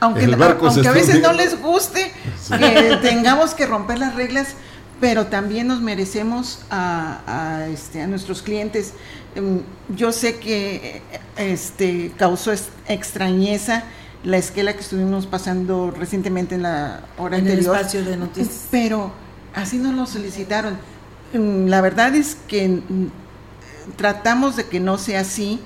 Aunque, el barco aunque a veces no les guste que tengamos que romper las reglas, pero también nos merecemos a, a, este, a nuestros clientes. Em, Yo sé que este, causó extrañeza la esquela que estuvimos pasando recientemente en la hora En el anterior. espacio de noticias. Pero así nos lo solicitaron. Mm, La verdad es que mm, tratamos de que no sea así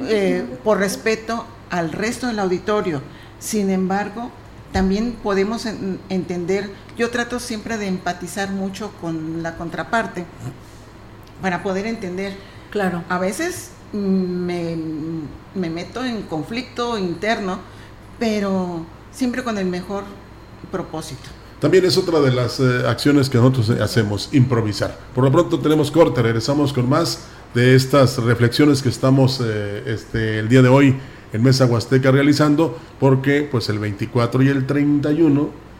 eh, por respeto al resto del auditorio. Sin embargo, también podemos en- entender, yo trato siempre de empatizar mucho con la contraparte para poder entender. Claro. A veces mm, me, me meto en conflicto interno, pero siempre con el mejor propósito. También es otra de las eh, acciones que nosotros hacemos, improvisar. Por lo pronto tenemos corte, regresamos con más de estas reflexiones que estamos eh, este, el día de hoy en Mesa Huasteca realizando, porque pues el 24 y el 31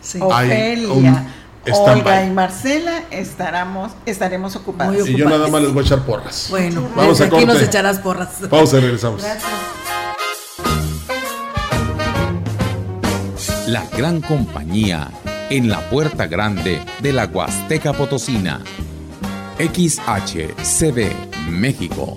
Sí. Hay Ofelia, un. Olga y Marcela estaremos, estaremos ocupadas. Muy y yo nada más les voy a echar porras. Bueno, Vamos desde a aquí nos echarás porras. Pausa y regresamos. Gracias. La gran compañía en la puerta grande de la Huasteca Potosina. XHCB México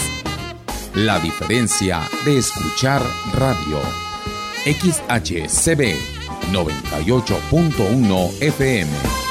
La diferencia de escuchar radio. XHCB 98.1 FM.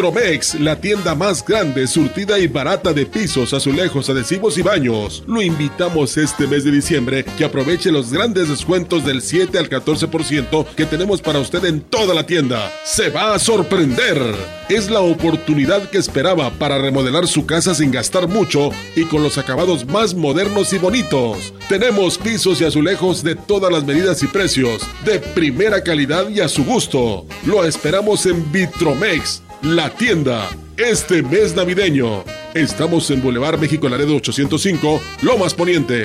Vitromex, la tienda más grande, surtida y barata de pisos, azulejos, adhesivos y baños. Lo invitamos este mes de diciembre que aproveche los grandes descuentos del 7 al 14% que tenemos para usted en toda la tienda. Se va a sorprender. Es la oportunidad que esperaba para remodelar su casa sin gastar mucho y con los acabados más modernos y bonitos. Tenemos pisos y azulejos de todas las medidas y precios, de primera calidad y a su gusto. Lo esperamos en Vitromex la tienda, este mes navideño. Estamos en Boulevard México Laredo 805, Lomas Poniente.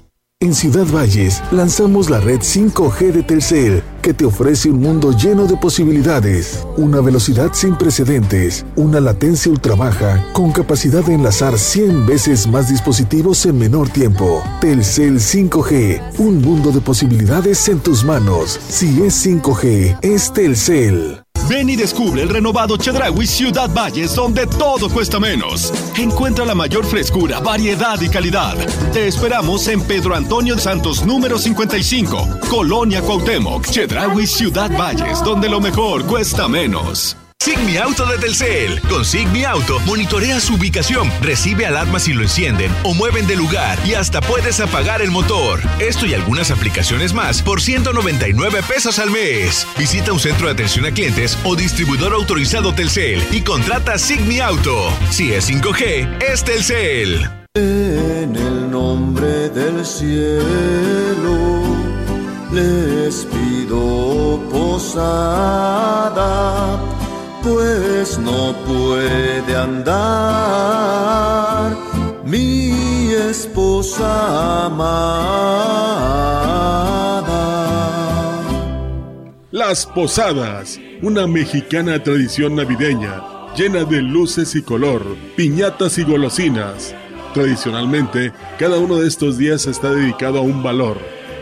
En Ciudad Valles lanzamos la red 5G de Telcel, que te ofrece un mundo lleno de posibilidades, una velocidad sin precedentes, una latencia ultra baja, con capacidad de enlazar 100 veces más dispositivos en menor tiempo. Telcel 5G, un mundo de posibilidades en tus manos. Si es 5G, es Telcel. Ven y descubre el renovado Chedraui Ciudad Valles, donde todo cuesta menos. Encuentra la mayor frescura, variedad y calidad. Te esperamos en Pedro Antonio Santos, número 55, Colonia Cuauhtémoc, Chedraui Ciudad Valles, donde lo mejor cuesta menos. Sigmi Auto de Telcel. Con Sigmi Auto monitorea su ubicación, recibe alarmas si lo encienden o mueven de lugar y hasta puedes apagar el motor. Esto y algunas aplicaciones más por 199 pesos al mes. Visita un centro de atención a clientes o distribuidor autorizado Telcel y contrata Sigmi Auto. Si es 5G, es Telcel. En el nombre del cielo les pido posada pues no puede andar mi esposa amada. Las Posadas, una mexicana tradición navideña llena de luces y color, piñatas y golosinas. Tradicionalmente, cada uno de estos días está dedicado a un valor,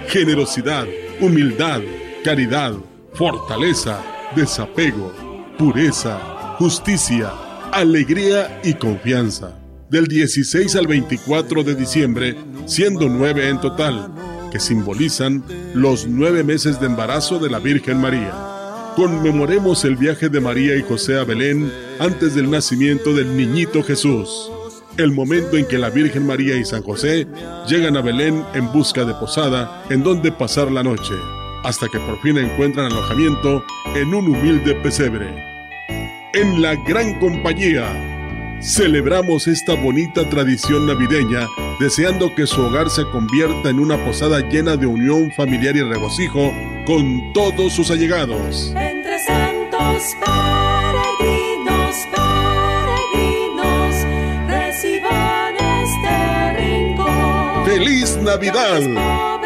generosidad, humildad, caridad, fortaleza, desapego pureza, justicia, alegría y confianza. Del 16 al 24 de diciembre, siendo nueve en total, que simbolizan los nueve meses de embarazo de la Virgen María. Conmemoremos el viaje de María y José a Belén antes del nacimiento del niñito Jesús, el momento en que la Virgen María y San José llegan a Belén en busca de posada en donde pasar la noche, hasta que por fin encuentran alojamiento en un humilde pesebre en la gran compañía. Celebramos esta bonita tradición navideña deseando que su hogar se convierta en una posada llena de unión familiar y regocijo con todos sus allegados. Entre peregrinos, peregrinos, reciban este rincón. ¡Feliz Navidad!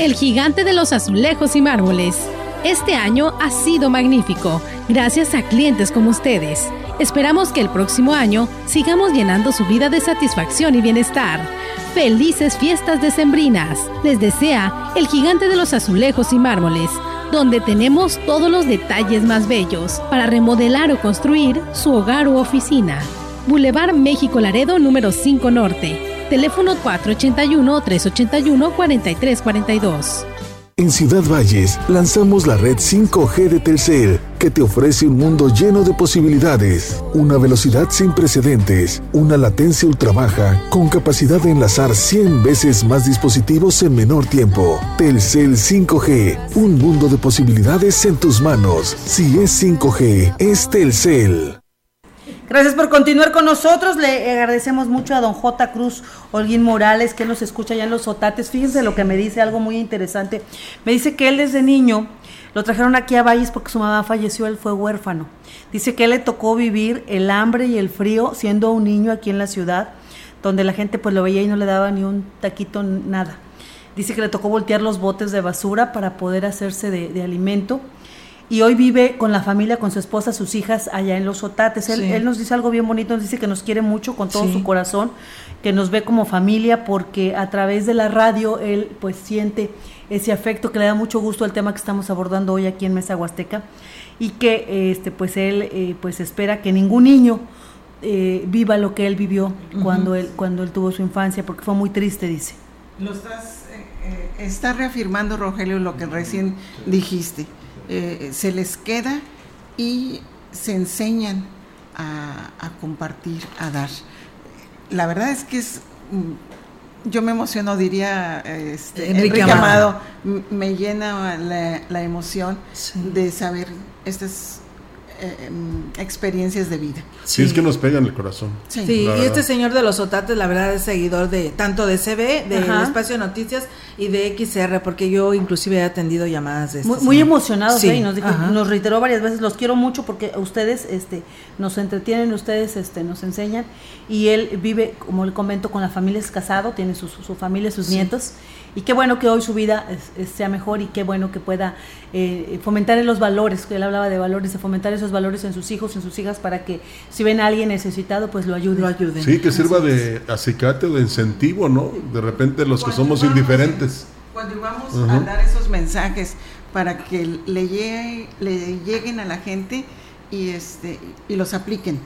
El gigante de los azulejos y mármoles. Este año ha sido magnífico, gracias a clientes como ustedes. Esperamos que el próximo año sigamos llenando su vida de satisfacción y bienestar. Felices fiestas decembrinas. Les desea el gigante de los azulejos y mármoles, donde tenemos todos los detalles más bellos para remodelar o construir su hogar u oficina. Boulevard México Laredo número 5 Norte. Teléfono 481-381-4342. En Ciudad Valles lanzamos la red 5G de Telcel, que te ofrece un mundo lleno de posibilidades, una velocidad sin precedentes, una latencia ultra baja con capacidad de enlazar 100 veces más dispositivos en menor tiempo. Telcel 5G, un mundo de posibilidades en tus manos. Si es 5G, es Telcel. Gracias por continuar con nosotros. Le agradecemos mucho a don J. Cruz Holguín Morales, que nos escucha ya en los Otates. Fíjense lo que me dice, algo muy interesante. Me dice que él desde niño lo trajeron aquí a Valles porque su mamá falleció, él fue huérfano. Dice que él le tocó vivir el hambre y el frío siendo un niño aquí en la ciudad, donde la gente pues lo veía y no le daba ni un taquito, nada. Dice que le tocó voltear los botes de basura para poder hacerse de, de alimento y hoy vive con la familia, con su esposa, sus hijas allá en Los Otates. Él, nos dice algo bien bonito, nos dice que nos quiere mucho con todo su corazón, que nos ve como familia porque a través de la radio él pues siente ese afecto que le da mucho gusto al tema que estamos abordando hoy aquí en Mesa Huasteca y que este pues él eh, pues espera que ningún niño eh, viva lo que él vivió cuando él cuando él tuvo su infancia porque fue muy triste dice. Lo estás eh, está reafirmando Rogelio lo que recién dijiste eh, se les queda y se enseñan a, compartir, a dar. La verdad es que es, mm, yo me emociono, diría este, Enrique, Amado, me llena la, emoción de saber estas eh, em, experiencias de vida. Sí, es que nos pegan el corazón. Sí, y este señor de los otates, la verdad, es seguidor de tanto de CB, de Espacio de Noticias y de XR, porque yo inclusive he atendido llamadas de este Muy, emocionado, sí. nos, dijo, nos reiteró varias veces, los quiero mucho porque ustedes este, nos entretienen, ustedes este, nos enseñan, y él vive, como le comento, con la familia, es casado, tiene su, su, familia, sus nietos, y qué bueno que hoy su vida sea mejor y qué bueno que pueda eh, fomentar en los valores, que él hablaba de valores, de fomentar esos valores en sus hijos, en sus hijas, para que si ven a alguien necesitado, pues lo ayuden. Lo ayuden. Sí, que sirva de acicate o de incentivo, ¿no? De repente los que somos indiferentes. cuando vamos a dar esos mensajes para que le, le lleguen a la gente y, este, y los apliquen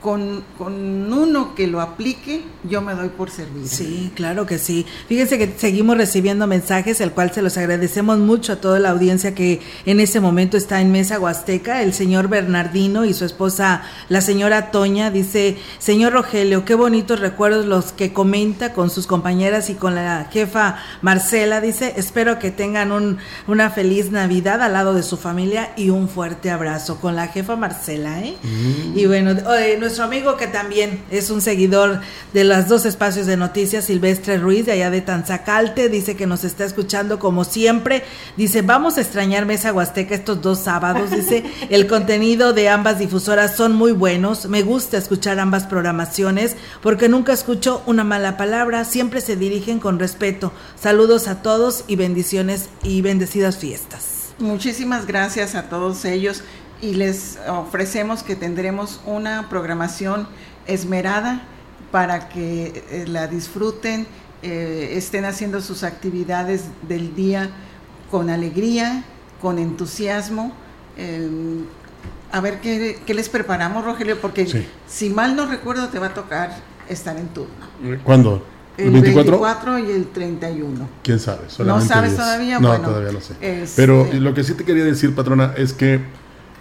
con, con, uno que lo aplique, yo me doy por servir. Sí, claro que sí. Fíjense que seguimos recibiendo mensajes, el cual se los agradecemos mucho a toda la audiencia que en ese momento está en Mesa Huasteca. El señor Bernardino y su esposa, la señora Toña, dice, señor Rogelio, qué bonitos recuerdos los que comenta con sus compañeras y con la jefa Marcela. Dice, espero que tengan un, una feliz Navidad al lado de su familia y un fuerte abrazo con la jefa Marcela. ¿eh? Mm. Y bueno, eh, nuestro amigo que también es un seguidor de los dos espacios de noticias, Silvestre Ruiz, de allá de Tanzacalte, dice que nos está escuchando como siempre. Dice, vamos a extrañar Mesa Huasteca estos dos sábados. Dice, [LAUGHS] el contenido de ambas difusoras son muy buenos. Me gusta escuchar ambas programaciones porque nunca escucho una mala palabra. Siempre se dirigen con respeto. Saludos a todos y bendiciones y bendecidas fiestas. Muchísimas gracias a todos ellos y les ofrecemos que tendremos una programación esmerada para que eh, la disfruten, eh, estén haciendo sus actividades del día con alegría, con entusiasmo. Em, a ver qué, les preparamos, Rogelio, porque si mal no recuerdo te va a tocar estar en turno. ¿Cuándo? El 24? y el 31. ¿Quién sabe? ¿No sabes todavía? No, todavía no sé. Pero este lo que sí te quería decir, patrona, es que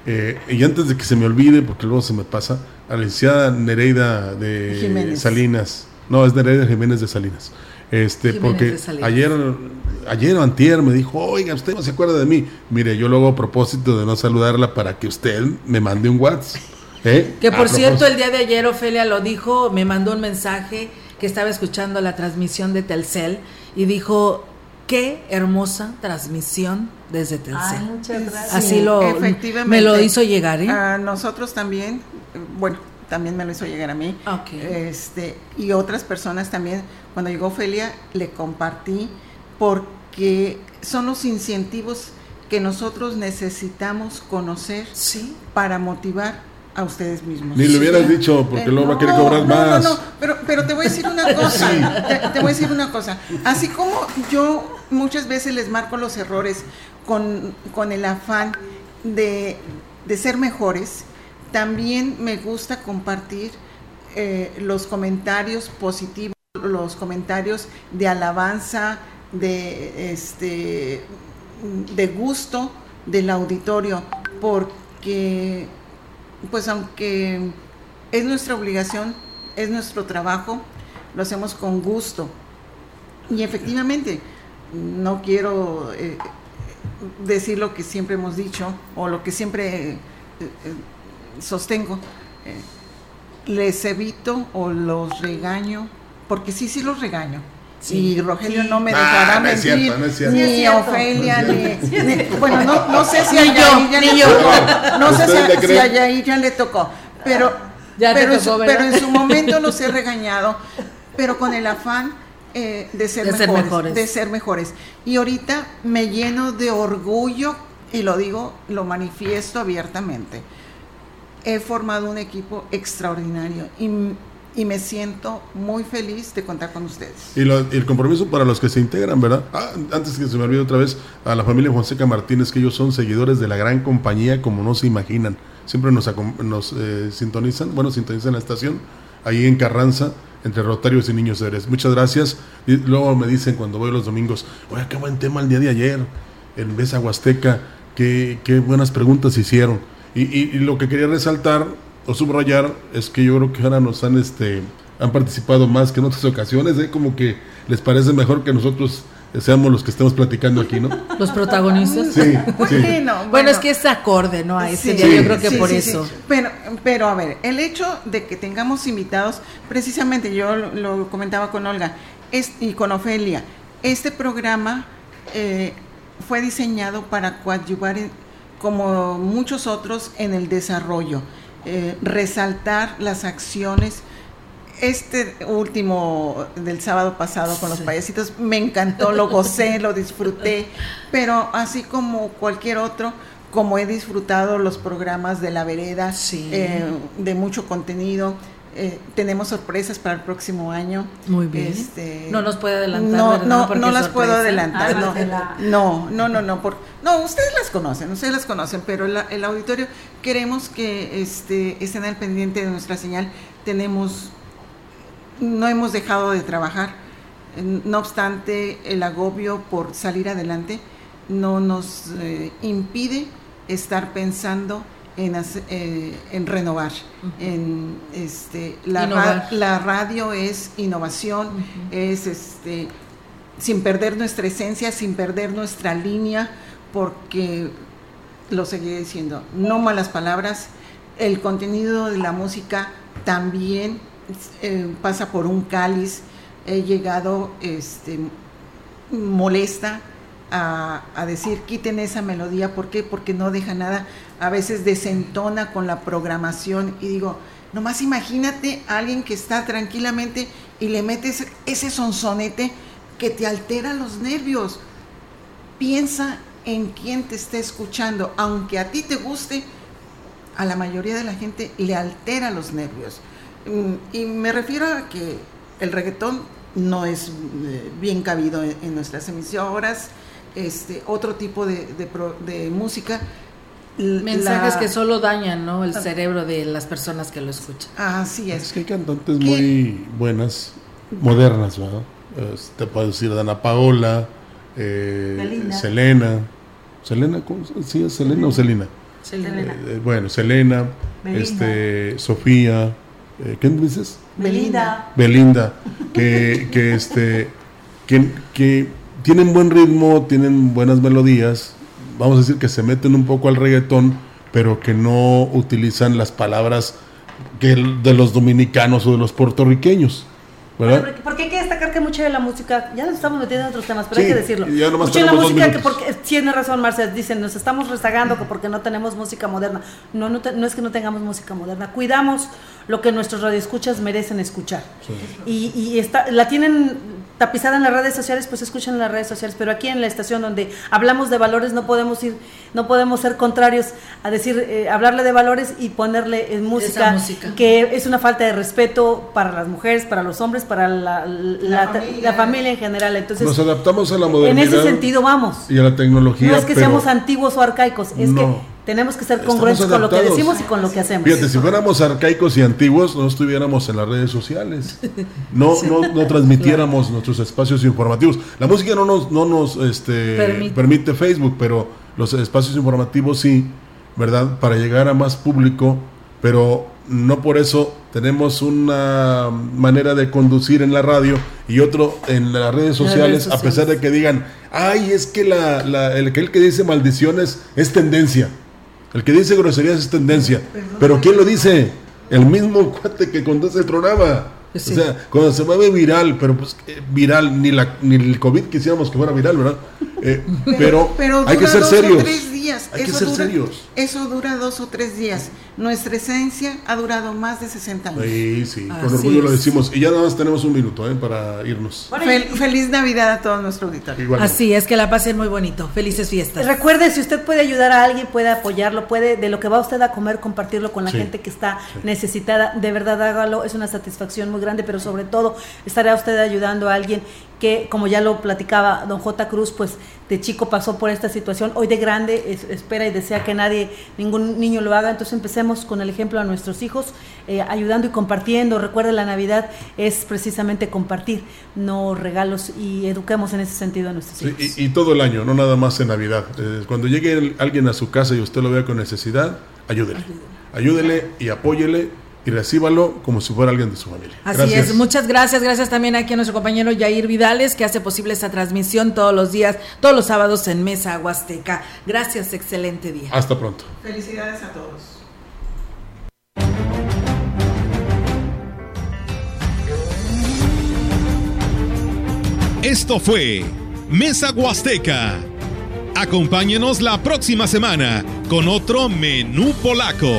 eh, y antes de que se me olvide, porque luego se me pasa, a la licenciada Nereida de Salinas. No, es Nereida Jiménez de Salinas. Este, porque ayer, ayer o antier me dijo, oiga, usted no se acuerda de mí. Mire, yo luego a propósito de no saludarla para que usted me mande un WhatsApp. ¿eh? Que por cierto, el día de ayer Ofelia lo dijo, me mandó un mensaje que estaba escuchando la transmisión de Telcel y dijo, qué hermosa transmisión desde Telcel. muchas gracias. Así lo me lo hizo llegar, ¿eh? A nosotros también, bueno, también me lo hizo llegar a mí. Este, y otras personas también, cuando llegó Ofelia, le compartí porque son los incentivos que nosotros necesitamos conocer para motivar a ustedes mismos. Ni lo hubieras dicho, porque luego va a querer cobrar más. No, no, pero, pero te voy a decir una [LAUGHS] cosa, te, voy a decir una cosa. Así como yo muchas veces les marco los errores con, con el afán de, de, ser mejores, también me gusta compartir eh, los comentarios positivos, los comentarios de alabanza, de, este, de gusto del auditorio, porque pues aunque es nuestra obligación, es nuestro trabajo, lo hacemos con gusto. Y efectivamente, no quiero eh, decir lo que siempre hemos dicho o lo que siempre eh, eh, sostengo. les evito o los regaño, porque sí, sí los regaño. Y Rogelio no me dejará mentir, ni Ofelia, ni, bueno, no, no sé si a Yair ya le tocó, no sé si, a Yair ya le tocó, pero, pero, en su, momento los he regañado, pero con el afán eh, de, ser, mejores, de ser mejores. Y ahorita me lleno de orgullo, y lo digo, lo manifiesto abiertamente. He formado un equipo extraordinario y y me siento muy feliz de contar con ustedes. Y, el compromiso para los que se integran, ¿verdad? Ah, antes que se me olvide otra vez, a la familia Fonseca Martínez, que ellos son seguidores de la gran compañía como no se imaginan. Siempre nos, nos eh, sintonizan, bueno, sintonizan la estación, ahí en Carranza, entre Rotarios y Niños Eres. Muchas gracias. Y luego me dicen cuando voy los domingos, oye, qué buen tema el día de ayer, en Besa Huasteca, qué, qué buenas preguntas hicieron. Y, y, y lo que quería resaltar o subrayar es que yo creo que ahora nos han este han participado más que en otras ocasiones, ¿eh? como que les parece mejor que nosotros seamos los que estemos platicando aquí, ¿no? Los protagonistas. Sí, [LAUGHS] Bueno, es que es acorde, ¿no? A ese día, yo creo que por eso. Pero, pero a ver, el hecho de que tengamos invitados, precisamente yo lo, comentaba con Olga es, y con Ofelia, este programa eh, fue diseñado para coadyuvar, como muchos otros, en el desarrollo eh, resaltar las acciones. Este último del sábado pasado con los payasitos me encantó, lo gocé, lo disfruté, pero así como cualquier otro, como he disfrutado los programas de la vereda, eh, de mucho contenido, eh, tenemos sorpresas para el próximo año. Muy bien. Este, no nos puede adelantar. No, no, no las puedo adelantar. Ah, no, no, no, no, por, no, ustedes las conocen, ustedes las conocen, pero el auditorio queremos que este, estén al pendiente de nuestra señal. Tenemos, no hemos dejado de trabajar. No obstante, el agobio por salir adelante no nos eh, impide estar pensando en, eh, en renovar. en, este, la, la, radio es innovación, es este, sin perder nuestra esencia, sin perder nuestra línea, porque lo seguiré diciendo, no malas palabras, el contenido de la música también eh, pasa por un cáliz, he llegado este, molesta a, a, decir quiten esa melodía, ¿por qué? Porque no deja nada a veces desentona con la programación y digo, nomás imagínate a alguien que está tranquilamente y le metes ese sonsonete que te altera los nervios. Piensa en quién te está escuchando, aunque a ti te guste, a la mayoría de la gente le altera los nervios. Mm, y me refiero a que el reggaetón no es eh, bien cabido en, nuestras emisoras, este, otro tipo de, de música Mensajes que solo dañan ¿no? el ah. cerebro de las personas que lo escuchan. Así es. Es que hay cantantes muy buenas, modernas, ¿verdad? te puedo decir Dana Paola, eh, Selena. ¿Selena? ¿Cómo? ¿Sí es Selena o Selena? Selena. Eh, bueno, Selena, este, Sofía, eh, ¿qué dices? Belinda. Belinda, que, que, este, que, que tienen buen ritmo, tienen buenas melodías, vamos a decir que se meten un poco al reggaetón, pero que no utilizan las palabras que de los dominicanos o de los puertorriqueños. porque, hay que que de la música, ya nos estamos metiendo en otros temas, pero hay que decirlo. mucha de la música que porque tiene razón Marcel, dicen, nos estamos rezagando porque no tenemos música moderna. No, no, no, es que no tengamos música moderna, cuidamos lo que nuestros radioescuchas merecen escuchar. Y, y está, la tienen tapizada en las redes sociales, pues escuchan en las redes sociales, pero aquí en la estación donde hablamos de valores no podemos ir, no podemos ser contrarios a decir, eh, hablarle de valores y ponerle en música, música, que es una falta de respeto para las mujeres, para los hombres, para la, la, familia. en general. Entonces, nos adaptamos a la modernidad. En ese sentido vamos. Y a la tecnología. No es que seamos antiguos o arcaicos, es que tenemos que ser congruentes con lo que decimos y con lo que hacemos. Fíjate, si fuéramos arcaicos y antiguos, no estuviéramos en las redes sociales. No, no, no transmitiéramos nuestros espacios informativos. La música no nos, no nos este, permite. Facebook, pero los espacios informativos sí, ¿verdad? Para llegar a más público, pero no por eso tenemos una manera de conducir en la radio y otro en las redes sociales, a pesar de que digan, ay, es que la, la, el, el que dice maldiciones es tendencia. El que dice groserías es tendencia. Pero ¿quién lo dice? El mismo [LAUGHS] cuate que conduce el programa. O sea, cuando se mueve viral, pero pues eh, viral, ni, la, ni el COVID quisiéramos que fuera viral, ¿verdad? Eh, pero, hay que ser serios. Hay que ser serios. Eso dura dos o tres días. Nuestra esencia ha durado más de 60 años. Sí, sí, con orgullo lo decimos. Y ya nada más tenemos un minuto ¿eh? para irnos. feliz Navidad a todo nuestro auditorio. Así es, que la pasen muy bonito. Felices fiestas. Recuerde, si usted puede ayudar a alguien, puede apoyarlo, puede, de lo que va usted a comer, compartirlo con la gente que está necesitada. De verdad, hágalo. Es una satisfacción muy grande, pero sobre todo estará usted ayudando a alguien que, como ya lo platicaba don J. Cruz, pues de chico pasó por esta situación, hoy de grande espera y desea que nadie, ningún niño lo haga, entonces empecemos con el ejemplo a nuestros hijos, eh, ayudando y compartiendo. Recuerde, la Navidad es precisamente compartir, no regalos, y eduquemos en ese sentido a nuestros hijos. y, todo el año, no nada más en Navidad. Eh, cuando llegue alguien a su casa y usted lo vea con necesidad, ayúdele. Ayúdele y apóyele y recíbalo como si fuera alguien de su familia. Así es, muchas gracias, gracias también aquí a nuestro compañero Yair Vidales que hace posible esta transmisión todos los días, todos los sábados en Mesa Huasteca. Gracias, excelente día. Hasta pronto. Felicidades a todos. Esto fue Mesa Huasteca. Acompáñenos la próxima semana con otro menú polaco.